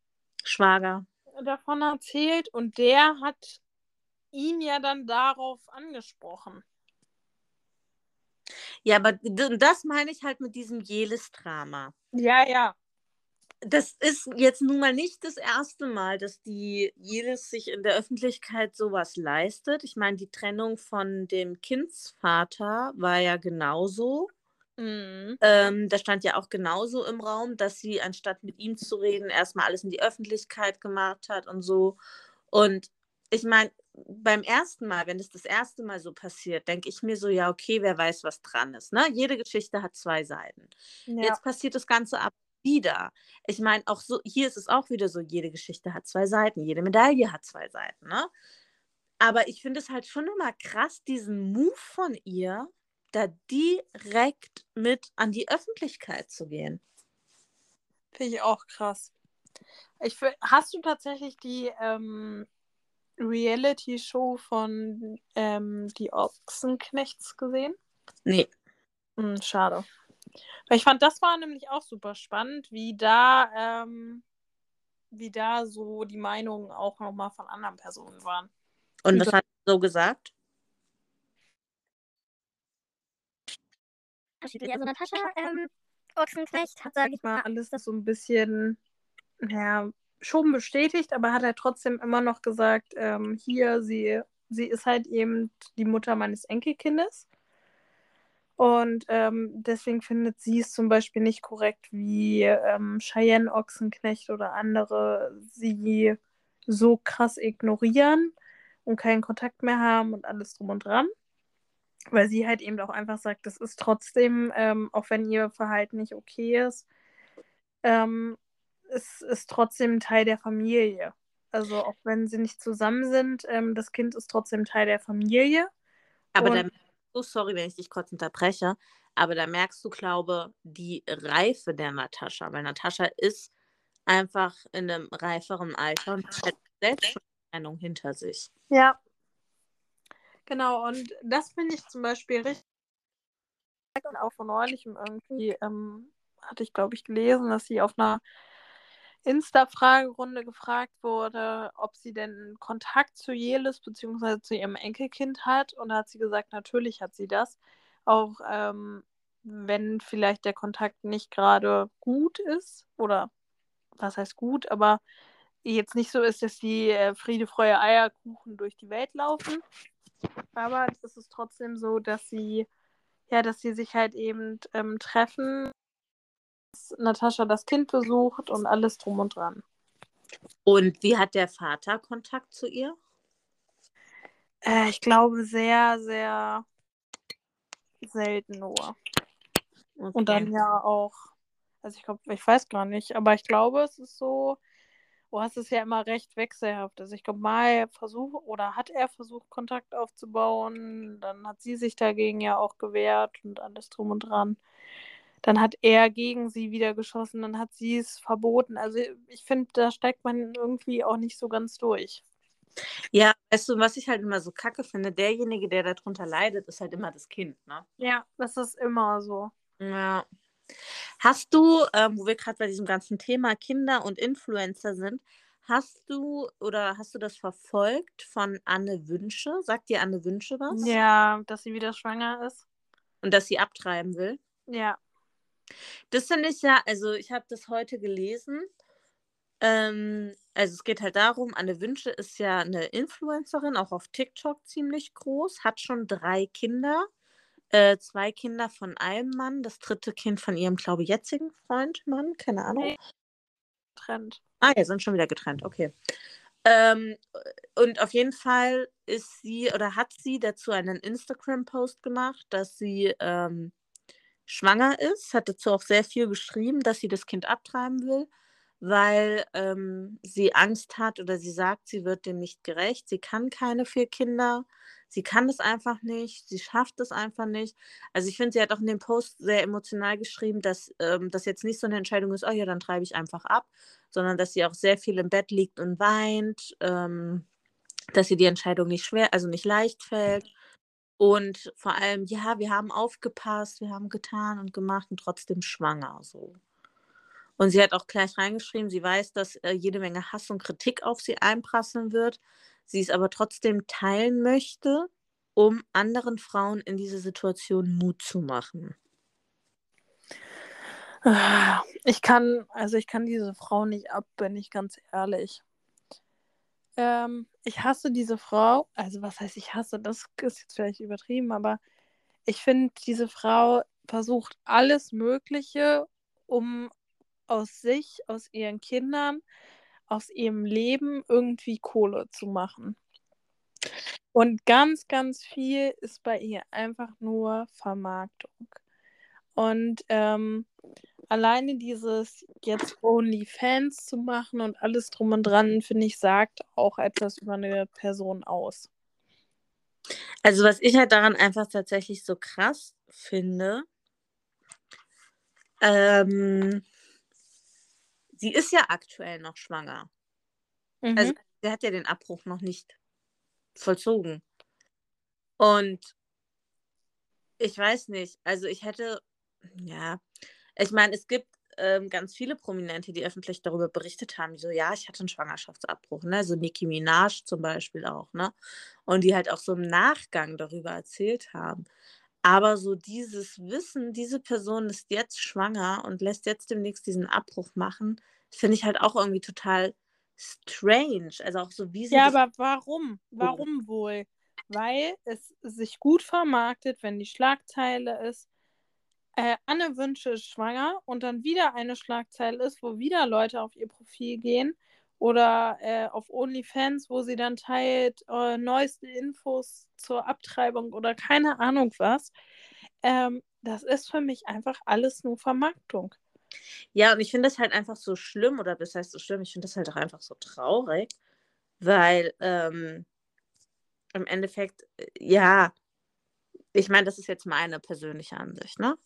Schwager. Davon erzählt und der hat ihn ja dann darauf angesprochen. Ja, aber das meine ich halt mit diesem Jelis-Drama. Ja, ja. Das ist jetzt nun mal nicht das erste Mal, dass die Jelis sich in der Öffentlichkeit sowas leistet. Ich meine, die Trennung von dem Kindsvater war ja genauso. Mhm. Ähm, da stand ja auch genauso im Raum, dass sie, anstatt mit ihm zu reden, erstmal alles in die Öffentlichkeit gemacht hat und so. Und ich meine, beim ersten Mal, wenn es das erste Mal so passiert, denke ich mir so, ja, okay, wer weiß, was dran ist. Ne? Jede Geschichte hat zwei Seiten. Ja. Jetzt passiert das Ganze ab wieder. Ich meine, auch so, hier ist es auch wieder so, jede Geschichte hat zwei Seiten, jede Medaille hat zwei Seiten, ne? Aber ich finde es halt schon immer krass, diesen Move von ihr, da direkt mit an die Öffentlichkeit zu gehen. Finde ich auch krass. Ich, hast du tatsächlich die ähm, Reality-Show von ähm, Die Ochsenknechts gesehen? Nee. Hm, schade. Weil ich fand, das war nämlich auch super spannend, wie da, ähm, wie da so die Meinungen auch nochmal von anderen Personen waren. Und was hat er so gesagt? Also Natascha ähm, Ochsenknecht hat, sage ich mal, alles das so ein bisschen, ja, schon bestätigt, aber hat er trotzdem immer noch gesagt, ähm, hier, sie, sie ist halt eben die Mutter meines Enkelkindes. Und ähm, deswegen findet sie es zum Beispiel nicht korrekt, wie ähm, Cheyenne Ochsenknecht oder andere sie so krass ignorieren und keinen Kontakt mehr haben und alles drum und dran. Weil sie halt eben auch einfach sagt, das ist trotzdem, ähm, auch wenn ihr Verhalten nicht okay ist, ähm, es ist trotzdem Teil der Familie. Also auch wenn sie nicht zusammen sind, ähm, das Kind ist trotzdem Teil der Familie. Aber da merkst du, sorry, wenn ich dich kurz unterbreche, aber da merkst du, glaube die Reife der Natascha, weil Natascha ist einfach in einem reiferen Alter und hat selbst Trennung hinter sich. Ja. Genau, und das finde ich zum Beispiel richtig. Und auch von neulichem irgendwie ähm, hatte ich, glaube ich, gelesen, dass sie auf einer Insta-Fragerunde gefragt wurde, ob sie denn Kontakt zu Jelis bzw. zu ihrem Enkelkind hat. Und da hat sie gesagt, natürlich hat sie das. auch ähm, wenn vielleicht der Kontakt nicht gerade gut ist oder was heißt gut, aber jetzt nicht so ist, dass die äh, Friede, Freude, Eierkuchen durch die Welt laufen. Aber es ist trotzdem so, dass sie, ja, dass sie sich halt eben ähm, treffen, Natascha das Kind besucht und alles drum und dran. Und wie hat der Vater Kontakt zu ihr? Äh, ich glaube sehr, sehr selten nur. Okay. Und dann ja auch, also ich glaube, ich weiß gar nicht, aber ich glaube, es ist so, du hast es ja immer recht wechselhaft. Also ich glaube, mal versucht oder hat er versucht, Kontakt aufzubauen, dann hat sie sich dagegen ja auch gewehrt und alles drum und dran. Dann hat er gegen sie wieder geschossen, dann hat sie es verboten. Also ich finde, da steigt man irgendwie auch nicht so ganz durch. Ja, weißt du, was ich halt immer so kacke finde, derjenige, der darunter leidet, ist halt immer das Kind, ne? Ja, das ist immer so. Ja. Hast du, ähm, wo wir gerade bei diesem ganzen Thema Kinder und Influencer sind, hast du oder hast du das verfolgt von Anne Wünsche? Sagt dir Anne Wünsche was? Ja, dass sie wieder schwanger ist. Und dass sie abtreiben will? Ja. Das finde ich ja, also ich habe das heute gelesen. Ähm, also es geht halt darum, Anne Wünsche ist ja eine Influencerin, auch auf TikTok ziemlich groß, hat schon drei Kinder. Äh, zwei Kinder von einem Mann, das dritte Kind von ihrem, glaube ich, jetzigen Freund, Mann, keine Ahnung. Getrennt. Ah, ja, sind schon wieder getrennt, okay. Ähm, und auf jeden Fall ist sie oder hat sie dazu einen Instagram-Post gemacht, dass sie ähm, schwanger ist, hat dazu auch sehr viel geschrieben, dass sie das Kind abtreiben will, weil ähm, sie Angst hat oder sie sagt, sie wird dem nicht gerecht. Sie kann keine vier Kinder. Sie kann es einfach nicht. Sie schafft es einfach nicht. Also ich finde, sie hat auch in dem Post sehr emotional geschrieben, dass ähm, das jetzt nicht so eine Entscheidung ist, oh ja, dann treibe ich einfach ab, sondern dass sie auch sehr viel im Bett liegt und weint, ähm, dass sie die Entscheidung nicht schwer, also nicht leicht fällt. Und vor allem, ja, wir haben aufgepasst, wir haben getan und gemacht und trotzdem schwanger so. Und sie hat auch gleich reingeschrieben, sie weiß, dass äh, jede Menge Hass und Kritik auf sie einprasseln wird, sie es aber trotzdem teilen möchte, um anderen Frauen in dieser Situation Mut zu machen. Ich kann, also ich kann diese Frau nicht ab, bin ich ganz ehrlich. Ähm, ich hasse diese Frau, also was heißt ich hasse, das ist jetzt vielleicht übertrieben, aber ich finde, diese Frau versucht alles Mögliche, um aus sich, aus ihren Kindern, aus ihrem Leben irgendwie Kohle zu machen. Und ganz, ganz viel ist bei ihr einfach nur Vermarktung. Und ähm, alleine dieses jetzt OnlyFans zu machen und alles drum und dran, finde ich, sagt auch etwas über eine Person aus. Also was ich halt daran einfach tatsächlich so krass finde, ähm, sie ist ja aktuell noch schwanger. Mhm. Also sie hat ja den Abbruch noch nicht vollzogen. Und ich weiß nicht, also ich hätte, ja, ich meine, es gibt ähm, ganz viele Prominente, die öffentlich darüber berichtet haben, so, ja, ich hatte einen Schwangerschaftsabbruch, ne, so Nicki Minaj zum Beispiel auch, ne, und die halt auch so im Nachgang darüber erzählt haben. Aber so dieses Wissen, diese Person ist jetzt schwanger und lässt jetzt demnächst diesen Abbruch machen, finde ich halt auch irgendwie total strange. Also auch so wie sie. Ja, aber warum? Warum wohl? Weil es sich gut vermarktet, wenn die Schlagzeile ist, äh, Anne Wünsche ist schwanger und dann wieder eine Schlagzeile ist, wo wieder Leute auf ihr Profil gehen oder äh, auf OnlyFans, wo sie dann teilt äh, neueste Infos zur Abtreibung oder keine Ahnung was. Ähm, das ist für mich einfach alles nur Vermarktung. Ja, und ich finde das halt einfach so schlimm, oder das heißt so schlimm, ich finde das halt auch einfach so traurig, weil ähm, im Endeffekt, äh, ja, ich meine, das ist jetzt meine persönliche Ansicht, ne?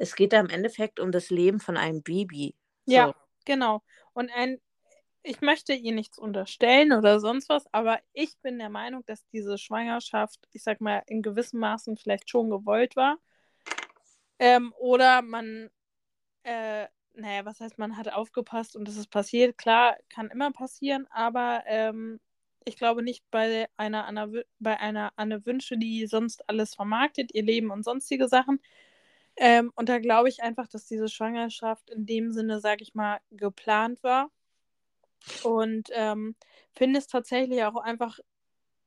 Es geht da im Endeffekt um das Leben von einem Baby. So. Ja. Genau. Und ein, ich möchte ihr nichts unterstellen oder sonst was, aber ich bin der Meinung, dass diese Schwangerschaft, ich sag mal, in gewissem Maßen vielleicht schon gewollt war. Ähm, oder man, äh, naja, was heißt, man hat aufgepasst und es ist passiert. Klar, kann immer passieren, aber ähm, Ich glaube nicht bei einer, Anna, bei einer Anne Wünsche, die sonst alles vermarktet, ihr Leben und sonstige Sachen. Ähm, und da glaube ich einfach, dass diese Schwangerschaft in dem Sinne, sag ich mal, geplant war. Und ähm, finde es tatsächlich auch einfach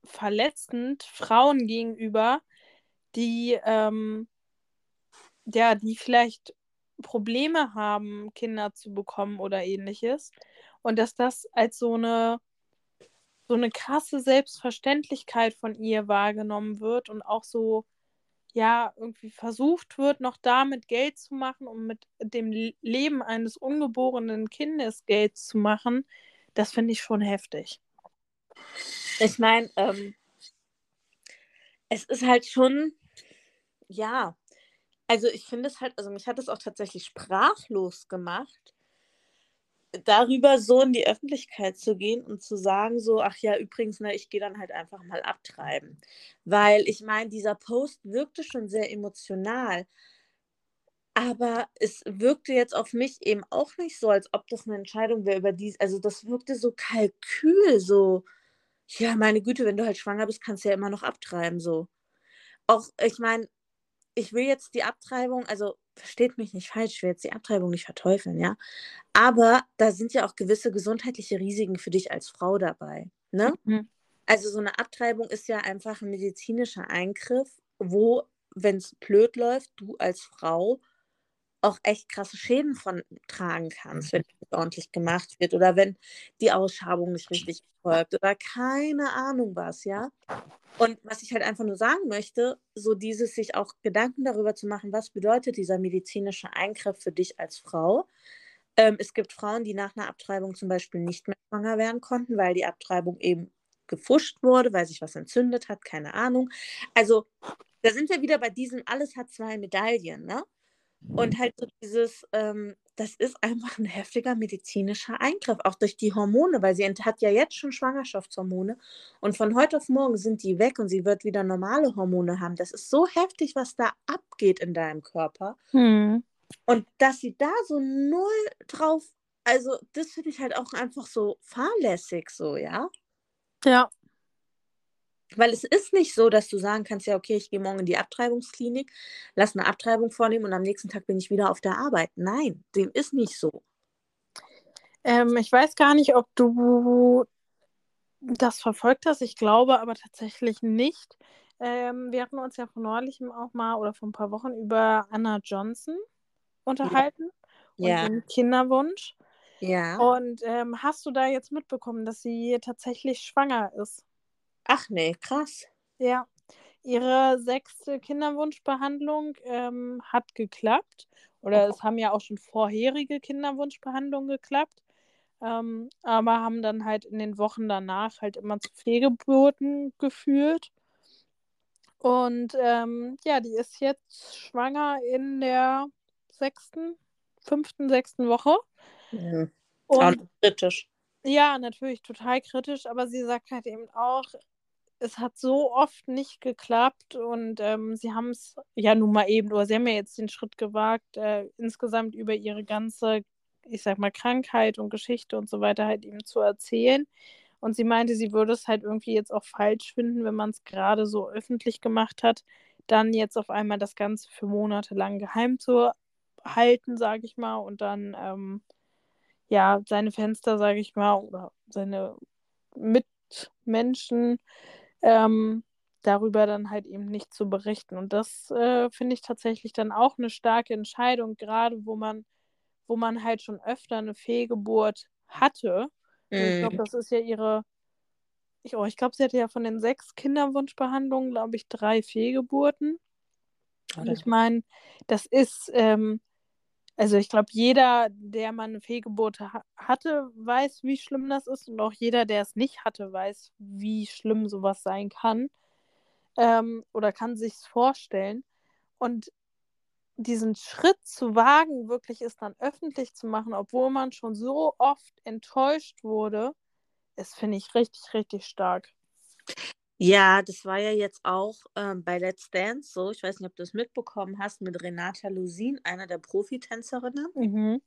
verletzend Frauen gegenüber, die ähm, ja, die vielleicht Probleme haben, Kinder zu bekommen oder ähnliches. Und dass das als so eine so eine krasse Selbstverständlichkeit von ihr wahrgenommen wird und auch so ja irgendwie versucht wird, noch damit Geld zu machen, um mit dem Leben eines ungeborenen Kindes Geld zu machen, das finde ich schon heftig. Ich meine, ähm, es ist halt schon, ja, also ich finde es halt, also mich hat es auch tatsächlich sprachlos gemacht, darüber so in die Öffentlichkeit zu gehen und zu sagen, so, ach ja, übrigens, ne, ich gehe dann halt einfach mal abtreiben. Weil ich meine, dieser Post wirkte schon sehr emotional. Aber es wirkte jetzt auf mich eben auch nicht so, als ob das eine Entscheidung wäre über dies. Also das wirkte so kalkül, so, ja, meine Güte, wenn du halt schwanger bist, kannst du ja immer noch abtreiben, so. Auch, ich meine, ich will jetzt die Abtreibung, also versteht mich nicht falsch, ich will jetzt die Abtreibung nicht verteufeln, ja. Aber da sind ja auch gewisse gesundheitliche Risiken für dich als Frau dabei. Ne? Mhm. Also so eine Abtreibung ist ja einfach ein medizinischer Eingriff, wo, wenn es blöd läuft, du als Frau auch echt krasse Schäden von tragen kannst, wenn es ordentlich gemacht wird oder wenn die Ausschabung nicht richtig folgt oder keine Ahnung was, ja. Und was ich halt einfach nur sagen möchte, so dieses sich auch Gedanken darüber zu machen, was bedeutet dieser medizinische Eingriff für dich als Frau. Ähm, es gibt Frauen, die nach einer Abtreibung zum Beispiel nicht mehr schwanger werden konnten, weil die Abtreibung eben gefuscht wurde, weil sich was entzündet hat, keine Ahnung. Also da sind wir wieder bei diesem, alles hat zwei Medaillen, ne? Und halt so dieses, ähm, das ist einfach ein heftiger medizinischer Eingriff, auch durch die Hormone, weil sie hat ja jetzt schon Schwangerschaftshormone und von heute auf morgen sind die weg und sie wird wieder normale Hormone haben. Das ist so heftig, was da abgeht in deinem Körper. Hm. Und dass sie da so null drauf, also das finde ich halt auch einfach so fahrlässig, so, ja. Ja, weil es ist nicht so, dass du sagen kannst, ja, okay, ich gehe morgen in die Abtreibungsklinik, lass eine Abtreibung vornehmen und am nächsten Tag bin ich wieder auf der Arbeit. Nein, dem ist nicht so. Ähm, ich weiß gar nicht, ob du das verfolgt hast. Ich glaube aber tatsächlich nicht. Ähm, wir hatten uns ja vor neulichem auch mal oder vor ein paar Wochen über Anna Johnson unterhalten ja. und den Kinderwunsch. Ja. Und ähm, hast du da jetzt mitbekommen, dass sie tatsächlich schwanger ist? Ach nee, krass. Ja, ihre sechste Kinderwunschbehandlung ähm, hat geklappt. Oder es haben ja auch schon vorherige Kinderwunschbehandlungen geklappt. Ähm, aber haben dann halt in den Wochen danach halt immer zu Fehlgeburten geführt. Und ähm, ja, die ist jetzt schwanger in der sechsten, fünften, sechsten Woche. Mhm. Und kritisch. Ja, natürlich total kritisch, aber sie sagt halt eben auch, es hat so oft nicht geklappt und ähm, sie haben es ja nun mal eben, oder sie haben ja jetzt den Schritt gewagt, äh, insgesamt über ihre ganze, ich sag mal, Krankheit und Geschichte und so weiter halt eben zu erzählen. Und sie meinte, sie würde es halt irgendwie jetzt auch falsch finden, wenn man es gerade so öffentlich gemacht hat, dann jetzt auf einmal das Ganze für Monate lang geheim zu halten, sage ich mal, und dann ähm, ja seine Fenster, sage ich mal, oder seine Mitmenschen ähm, darüber dann halt eben nicht zu berichten. Und das äh, finde ich tatsächlich dann auch eine starke Entscheidung, gerade wo man, wo man halt schon öfter eine Fehlgeburt hatte. Mhm. Ich glaube, das ist ja ihre, ich, oh, ich glaube, sie hatte ja von den sechs Kinderwunschbehandlungen, glaube ich, drei Fehlgeburten. Und ich meine, das ist, ähm, also ich glaube, jeder, der mal eine Fehlgeburt ha hatte, weiß, wie schlimm das ist. Und auch jeder, der es nicht hatte, weiß, wie schlimm sowas sein kann. Ähm, oder kann sich vorstellen. Und diesen Schritt zu wagen, wirklich es dann öffentlich zu machen, obwohl man schon so oft enttäuscht wurde, ist, finde ich, richtig, richtig stark. Ja, das war ja jetzt auch ähm, bei Let's Dance so. Ich weiß nicht, ob du es mitbekommen hast mit Renata Lusin, einer der Profitänzerinnen. Mhm.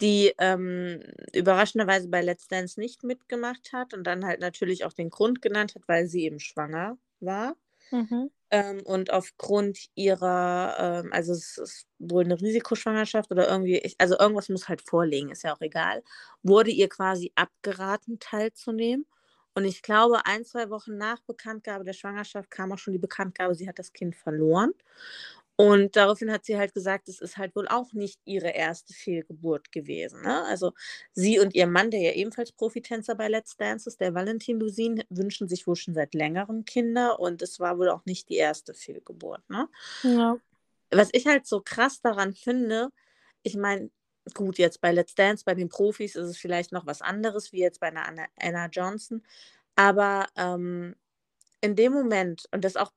die ähm, überraschenderweise bei Let's Dance nicht mitgemacht hat und dann halt natürlich auch den Grund genannt hat, weil sie eben schwanger war. Mhm. Ähm, und aufgrund ihrer, ähm, also es ist wohl eine Risikoschwangerschaft oder irgendwie, ich, also irgendwas muss halt vorliegen, ist ja auch egal, wurde ihr quasi abgeraten, teilzunehmen. Und ich glaube, ein, zwei Wochen nach Bekanntgabe der Schwangerschaft kam auch schon die Bekanntgabe, sie hat das Kind verloren. Und daraufhin hat sie halt gesagt, es ist halt wohl auch nicht ihre erste Fehlgeburt gewesen. Ne? Also sie und ihr Mann, der ja ebenfalls Profitänzer bei Let's Dance ist, der Valentin Lusin, wünschen sich wohl schon seit längerem Kinder und es war wohl auch nicht die erste Fehlgeburt. Ne? Ja. Was ich halt so krass daran finde, ich meine, gut, jetzt bei Let's Dance, bei den Profis ist es vielleicht noch was anderes, wie jetzt bei einer Anna, Anna Johnson, aber ähm, in dem Moment, und das auch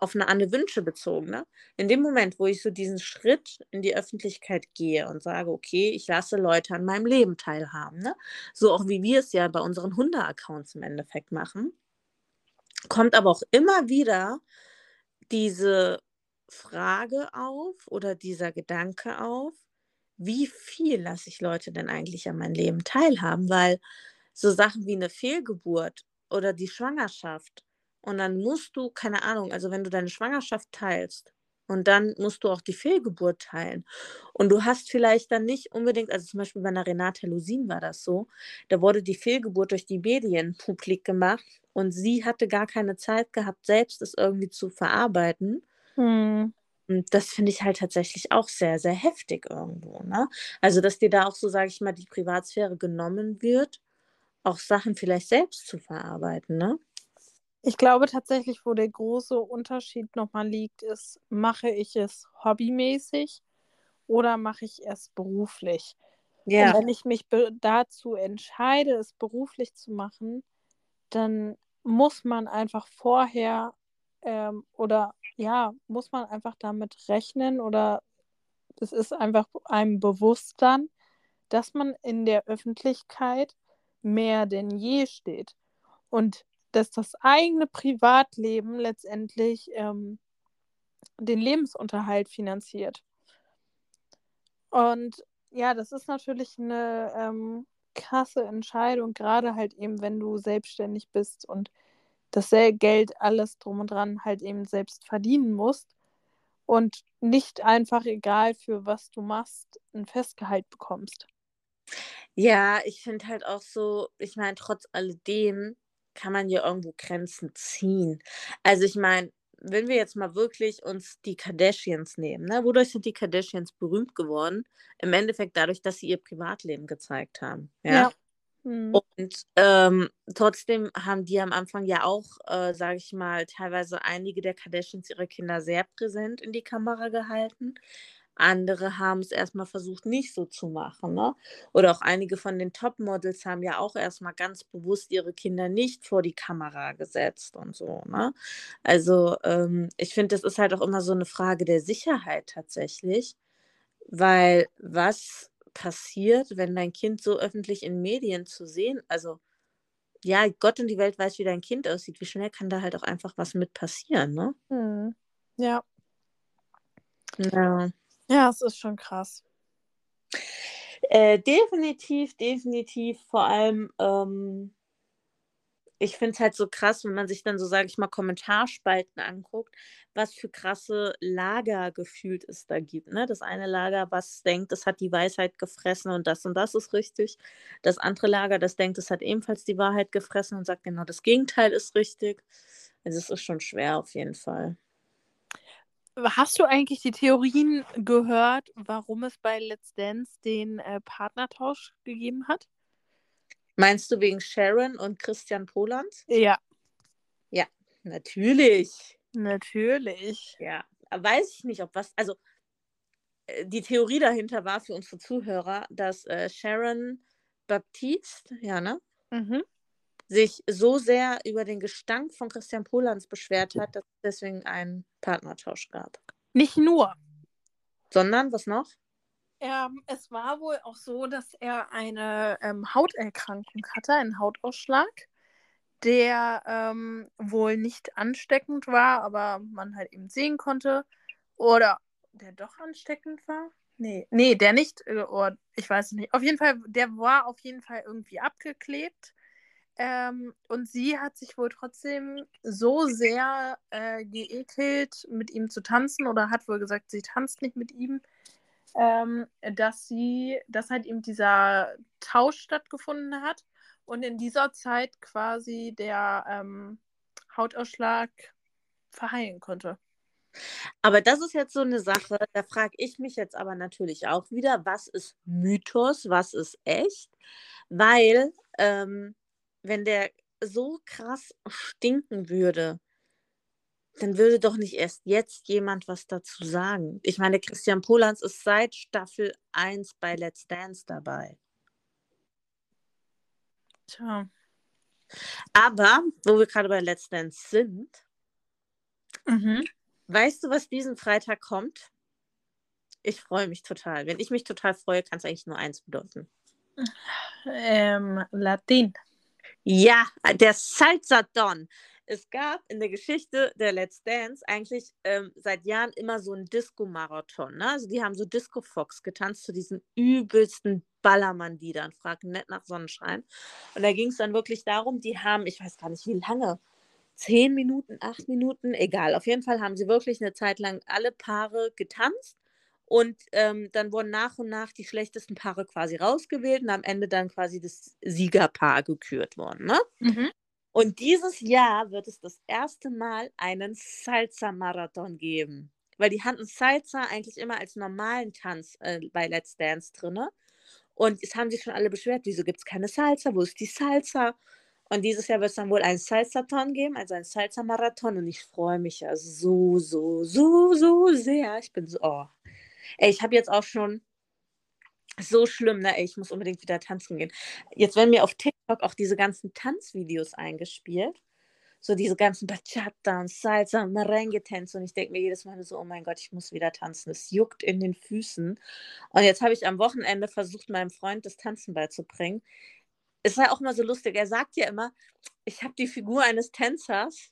auf eine andere Wünsche bezogen, ne? in dem Moment, wo ich so diesen Schritt in die Öffentlichkeit gehe und sage, okay, ich lasse Leute an meinem Leben teilhaben, ne? so auch wie wir es ja bei unseren Hunde-Accounts im Endeffekt machen, kommt aber auch immer wieder diese Frage auf oder dieser Gedanke auf, wie viel lasse ich Leute denn eigentlich an meinem Leben teilhaben? Weil so Sachen wie eine Fehlgeburt oder die Schwangerschaft und dann musst du, keine Ahnung, also wenn du deine Schwangerschaft teilst und dann musst du auch die Fehlgeburt teilen. Und du hast vielleicht dann nicht unbedingt, also zum Beispiel bei einer Renate Lusin war das so, da wurde die Fehlgeburt durch die Medien publik gemacht und sie hatte gar keine Zeit gehabt, selbst es irgendwie zu verarbeiten. Hm. Und das finde ich halt tatsächlich auch sehr, sehr heftig irgendwo. Ne? Also, dass dir da auch so, sage ich mal, die Privatsphäre genommen wird, auch Sachen vielleicht selbst zu verarbeiten. Ne? Ich glaube tatsächlich, wo der große Unterschied nochmal liegt, ist, mache ich es hobbymäßig oder mache ich es beruflich? Ja. Und wenn ich mich dazu entscheide, es beruflich zu machen, dann muss man einfach vorher ähm, oder ja, muss man einfach damit rechnen oder es ist einfach einem bewusst dann, dass man in der Öffentlichkeit mehr denn je steht. Und dass das eigene Privatleben letztendlich ähm, den Lebensunterhalt finanziert. Und ja, das ist natürlich eine ähm, krasse Entscheidung, gerade halt eben, wenn du selbstständig bist und das Geld, alles drum und dran halt eben selbst verdienen musst und nicht einfach egal für was du machst, ein Festgehalt bekommst. Ja, ich finde halt auch so, ich meine, trotz alledem kann man ja irgendwo Grenzen ziehen. Also ich meine, wenn wir jetzt mal wirklich uns die Kardashians nehmen, ne? wodurch sind die Kardashians berühmt geworden? Im Endeffekt dadurch, dass sie ihr Privatleben gezeigt haben. Ja. ja. Mhm. Und ähm, trotzdem haben die am Anfang ja auch, äh, sage ich mal, teilweise einige der Kardashians ihre Kinder sehr präsent in die Kamera gehalten. Andere haben es erstmal versucht, nicht so zu machen. Ne? Oder auch einige von den Topmodels haben ja auch erstmal ganz bewusst ihre Kinder nicht vor die Kamera gesetzt und so. Ne? Also ähm, ich finde, das ist halt auch immer so eine Frage der Sicherheit tatsächlich. Weil was passiert, wenn dein Kind so öffentlich in Medien zu sehen, also ja, Gott und die Welt weiß, wie dein Kind aussieht, wie schnell kann da halt auch einfach was mit passieren, ne? Hm. Ja. Ja. Ja, es ist schon krass. Äh, definitiv, definitiv. Vor allem, ähm, ich finde es halt so krass, wenn man sich dann so, sage ich mal, Kommentarspalten anguckt, was für krasse Lager gefühlt es da gibt. Ne? Das eine Lager, was denkt, es hat die Weisheit gefressen und das und das ist richtig. Das andere Lager, das denkt, es hat ebenfalls die Wahrheit gefressen und sagt, genau das Gegenteil ist richtig. Also es ist schon schwer auf jeden Fall. Hast du eigentlich die Theorien gehört, warum es bei Let's Dance den äh, Partnertausch gegeben hat? Meinst du wegen Sharon und Christian Poland? Ja. Ja, natürlich. Natürlich. Ja, weiß ich nicht, ob was. Also, äh, die Theorie dahinter war für unsere Zuhörer, dass äh, Sharon Baptiste, ja, ne? Mhm sich so sehr über den Gestank von Christian Polans beschwert hat, dass es deswegen einen Partnertausch gab. Nicht nur. Sondern, was noch? Ähm, es war wohl auch so, dass er eine ähm, Hauterkrankung hatte, einen Hautausschlag, der ähm, wohl nicht ansteckend war, aber man halt eben sehen konnte. Oder der doch ansteckend war. Nee, nee, der nicht. äh, Oh, ich weiß nicht. Auf jeden Fall, der war auf jeden Fall irgendwie abgeklebt. Ähm, und sie hat sich wohl trotzdem so sehr äh, geekelt, mit ihm zu tanzen, oder hat wohl gesagt, sie tanzt nicht mit ihm, ähm, dass sie, dass halt eben dieser Tausch stattgefunden hat und in dieser Zeit quasi der ähm, Hautausschlag verheilen konnte. Aber das ist jetzt so eine Sache, da frage ich mich jetzt aber natürlich auch wieder, was ist Mythos, was ist echt? Weil, ähm, wenn der so krass stinken würde, dann würde doch nicht erst jetzt jemand was dazu sagen. Ich meine, Christian Polans ist seit Staffel 1 bei Let's Dance dabei. Tja. Aber, wo wir gerade bei Let's Dance sind, Mhm. weißt du, was diesen Freitag kommt? Ich freue mich total. Wenn ich mich total freue, kann es eigentlich nur eins bedeuten. Ähm, Latin. Ja, der Salsa Don. Es gab in der Geschichte der Let's Dance eigentlich ähm, seit Jahren immer so einen Disco-Marathon. Ne? Also die haben so Disco Fox getanzt zu diesen übelsten Ballermann-Liedern, frag nett nach Sonnenschein. Und da ging es dann wirklich darum, die haben, ich weiß gar nicht wie lange, zehn Minuten, acht Minuten, egal. Auf jeden Fall haben sie wirklich eine Zeit lang alle Paare getanzt. Und ähm, dann wurden nach und nach die schlechtesten Paare quasi rausgewählt und am Ende dann quasi das Siegerpaar gekürt worden. Ne? Mhm. Und dieses Jahr wird es das erste Mal einen Salsa-Marathon geben. Weil die hatten Salsa eigentlich immer als normalen Tanz äh, bei Let's Dance drinne. Und es haben sich schon alle beschwert, wieso gibt es keine Salsa? Wo ist die Salsa? Und dieses Jahr wird es dann wohl einen Salsa-Ton geben, also einen Salsa-Marathon. Und ich freue mich ja so, so, so, so sehr. Ich bin so, oh. Ey, ich habe jetzt auch schon so schlimm, ne? Ey, ich muss unbedingt wieder tanzen gehen. Jetzt werden mir auf TikTok auch diese ganzen Tanzvideos eingespielt. So diese ganzen Bachata und Salsa und Merengue-Tänze. Und ich denke mir jedes Mal so, oh mein Gott, ich muss wieder tanzen. Es juckt in den Füßen. Und jetzt habe ich am Wochenende versucht, meinem Freund das Tanzen beizubringen. Es war auch mal so lustig. Er sagt ja immer, ich habe die Figur eines Tänzers,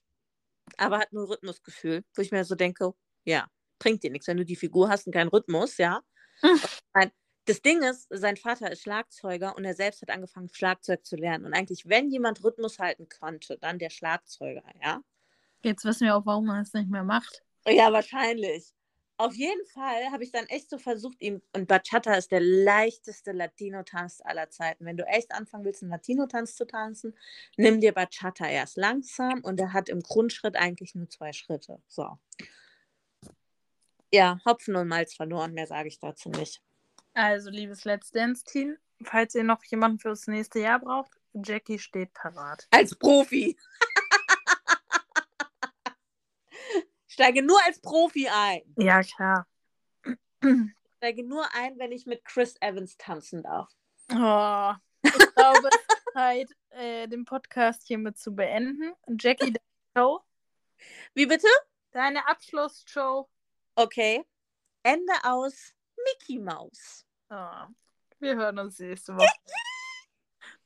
aber hat nur Rhythmusgefühl. Wo ich mir so denke, ja, bringt dir nichts, wenn du die Figur hast und keinen Rhythmus, ja. Hm. Nein, das Ding ist, sein Vater ist Schlagzeuger und er selbst hat angefangen, Schlagzeug zu lernen. Und eigentlich, wenn jemand Rhythmus halten konnte, dann der Schlagzeuger, ja. Jetzt wissen wir auch, warum man es nicht mehr macht. Ja, wahrscheinlich. Auf jeden Fall habe ich dann echt so versucht, ihm, und Bachata ist der leichteste Latino-Tanz aller Zeiten. Wenn du echt anfangen willst, einen Latino-Tanz zu tanzen, nimm dir Bachata erst langsam und er hat im Grundschritt eigentlich nur zwei Schritte. So. Ja, Hopfen und Malz verloren, mehr sage ich dazu nicht. Also, liebes Let's Dance-Team, falls ihr noch jemanden fürs nächste Jahr braucht, Jackie steht parat. Als Profi. Steige nur als Profi ein. Ja, klar. Steige nur ein, wenn ich mit Chris Evans tanzen darf. Oh, ich glaube, es ist Zeit, äh, den Podcast hiermit zu beenden. Jackie, deine Show, Wie bitte? deine Abschlussshow. Okay. Ende aus Mickey Mouse. Oh, wir hören uns nächste Woche.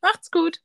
Macht's gut.